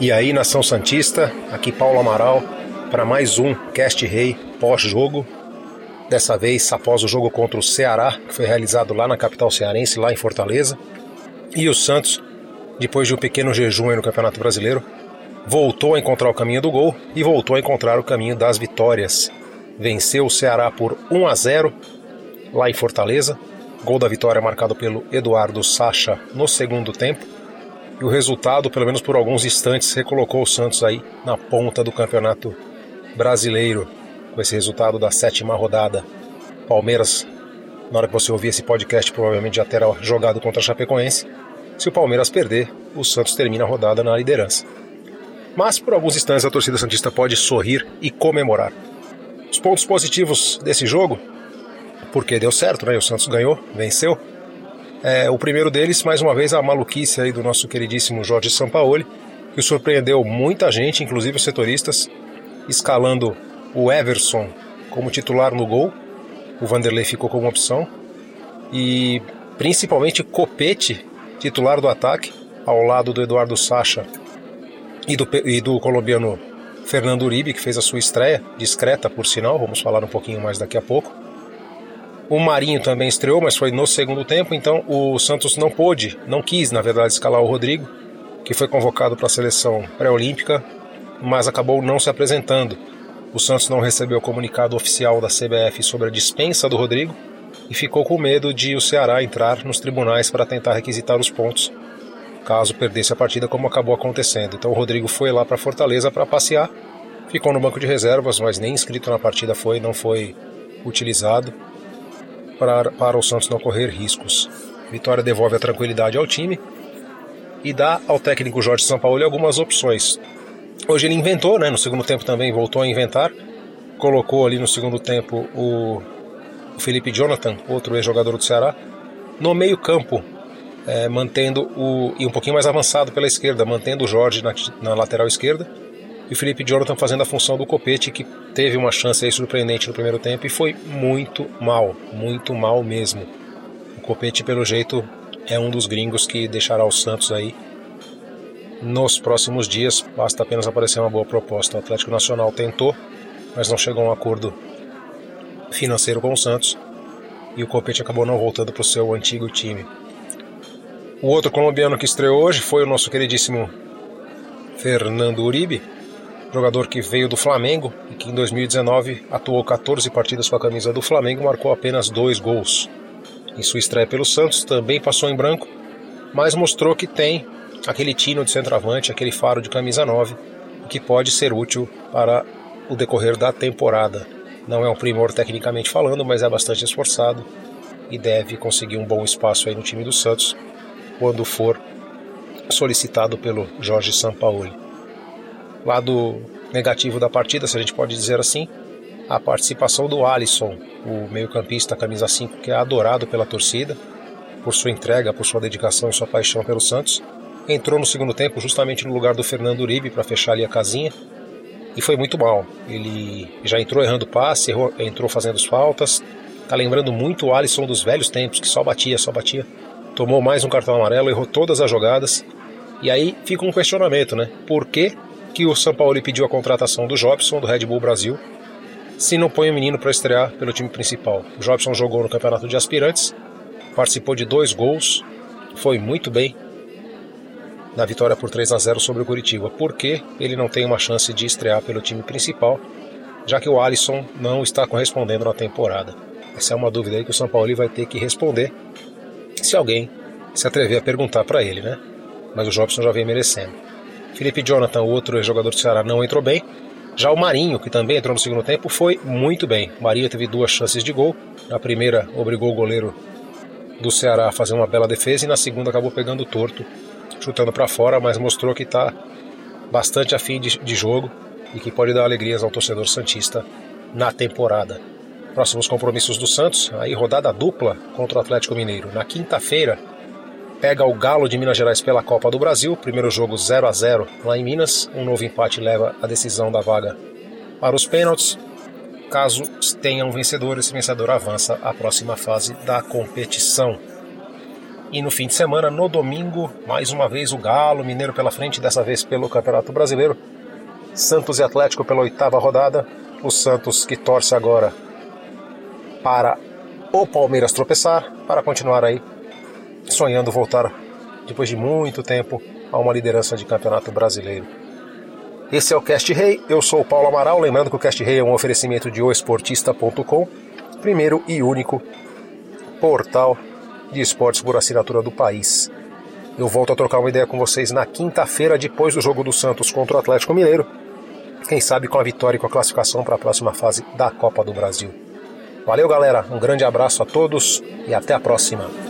E aí, nação Santista, aqui Paulo Amaral para mais um Cast Rei pós-jogo. Dessa vez após o jogo contra o Ceará, que foi realizado lá na capital cearense, lá em Fortaleza. E o Santos, depois de um pequeno jejum no Campeonato Brasileiro, voltou a encontrar o caminho do gol e voltou a encontrar o caminho das vitórias. Venceu o Ceará por 1 a 0 lá em Fortaleza. Gol da vitória marcado pelo Eduardo Sacha no segundo tempo e o resultado, pelo menos por alguns instantes, recolocou o Santos aí na ponta do campeonato brasileiro, com esse resultado da sétima rodada. Palmeiras, na hora que você ouvir esse podcast, provavelmente já terá jogado contra a Chapecoense. Se o Palmeiras perder, o Santos termina a rodada na liderança. Mas por alguns instantes a torcida Santista pode sorrir e comemorar. Os pontos positivos desse jogo, porque deu certo, né? O Santos ganhou, venceu é, o primeiro deles, mais uma vez, a maluquice aí do nosso queridíssimo Jorge Sampaoli, que surpreendeu muita gente, inclusive os setoristas, escalando o Everson como titular no gol. O Vanderlei ficou como opção. E principalmente Copete, titular do ataque, ao lado do Eduardo Sacha e do, e do colombiano Fernando Uribe, que fez a sua estreia, discreta por sinal, vamos falar um pouquinho mais daqui a pouco. O Marinho também estreou, mas foi no segundo tempo, então o Santos não pôde, não quis, na verdade, escalar o Rodrigo, que foi convocado para a seleção pré-olímpica, mas acabou não se apresentando. O Santos não recebeu o comunicado oficial da CBF sobre a dispensa do Rodrigo e ficou com medo de o Ceará entrar nos tribunais para tentar requisitar os pontos, caso perdesse a partida, como acabou acontecendo. Então o Rodrigo foi lá para Fortaleza para passear, ficou no banco de reservas, mas nem inscrito na partida foi, não foi utilizado para, para o Santos não correr riscos. Vitória devolve a tranquilidade ao time e dá ao técnico Jorge Sampaoli algumas opções. Hoje ele inventou, né, no segundo tempo também voltou a inventar, colocou ali no segundo tempo o, Felipe Jonathan, outro ex-jogador do Ceará, no meio campo, é, mantendo o e um pouquinho mais avançado pela esquerda, mantendo o Jorge na, na lateral esquerda e o Felipe Jonathan fazendo a função do Copete, que teve uma chance surpreendente no primeiro tempo e foi muito mal, muito mal mesmo. O Copete, pelo jeito, é um dos gringos que deixará o Santos aí nos próximos dias. Basta apenas aparecer uma boa proposta. O Atlético Nacional tentou, mas não chegou a um acordo financeiro com o Santos e o Copete acabou não voltando para o seu antigo time. O outro colombiano que estreou hoje foi o nosso queridíssimo Fernando Uribe, jogador que veio do Flamengo e que em 2019 atuou 14 partidas com a camisa do Flamengo marcou apenas dois gols. Em sua estreia pelo Santos também passou em branco, mas mostrou que tem aquele tino de centroavante, aquele faro de camisa 9, que pode ser útil para o decorrer da temporada. Não é um primor tecnicamente falando, mas é bastante esforçado e deve conseguir um bom espaço aí no time do Santos quando for solicitado pelo Jorge Sampaoli. Lado negativo da partida, se a gente pode dizer assim, a participação do Alisson, o meio-campista camisa 5, que é adorado pela torcida por sua entrega, por sua dedicação e sua paixão pelo Santos. Entrou no segundo tempo justamente no lugar do Fernando Uribe para fechar ali a casinha e foi muito mal. Ele já entrou errando passe, errou, entrou fazendo as faltas. Tá lembrando muito o Alisson dos velhos tempos, que só batia, só batia. Tomou mais um cartão amarelo, errou todas as jogadas. E aí fica um questionamento, né? Por que que o São Paulo pediu a contratação do Jobson, do Red Bull Brasil, se não põe o menino para estrear pelo time principal. O Jobson jogou no campeonato de aspirantes, participou de dois gols, foi muito bem na vitória por 3 a 0 sobre o Curitiba. Por que ele não tem uma chance de estrear pelo time principal, já que o Alisson não está correspondendo na temporada? Essa é uma dúvida aí que o São Paulo vai ter que responder se alguém se atrever a perguntar para ele, né? Mas o Jobson já vem merecendo. Felipe Jonathan, outro jogador do Ceará, não entrou bem. Já o Marinho, que também entrou no segundo tempo, foi muito bem. O Marinho teve duas chances de gol. Na primeira, obrigou o goleiro do Ceará a fazer uma bela defesa e na segunda acabou pegando torto, chutando para fora, mas mostrou que está bastante afim de, de jogo e que pode dar alegrias ao torcedor santista na temporada. Próximos compromissos do Santos, aí rodada dupla contra o Atlético Mineiro. Na quinta-feira, pega o Galo de Minas Gerais pela Copa do Brasil. Primeiro jogo 0 a 0 lá em Minas. Um novo empate leva a decisão da vaga para os pênaltis. Caso tenha um vencedor, esse vencedor avança à próxima fase da competição. E no fim de semana, no domingo, mais uma vez o Galo, Mineiro pela frente, dessa vez pelo Campeonato Brasileiro. Santos e Atlético pela oitava rodada. O Santos que torce agora para o Palmeiras tropeçar, para continuar aí sonhando voltar depois de muito tempo a uma liderança de Campeonato Brasileiro. Esse é o Cast Rei, eu sou o Paulo Amaral, lembrando que o Cast Rei é um oferecimento de oesportista.com, primeiro e único portal de esportes por assinatura do país. Eu volto a trocar uma ideia com vocês na quinta-feira, depois do jogo do Santos contra o Atlético Mineiro. Quem sabe com a vitória e com a classificação para a próxima fase da Copa do Brasil. Valeu, galera. Um grande abraço a todos e até a próxima.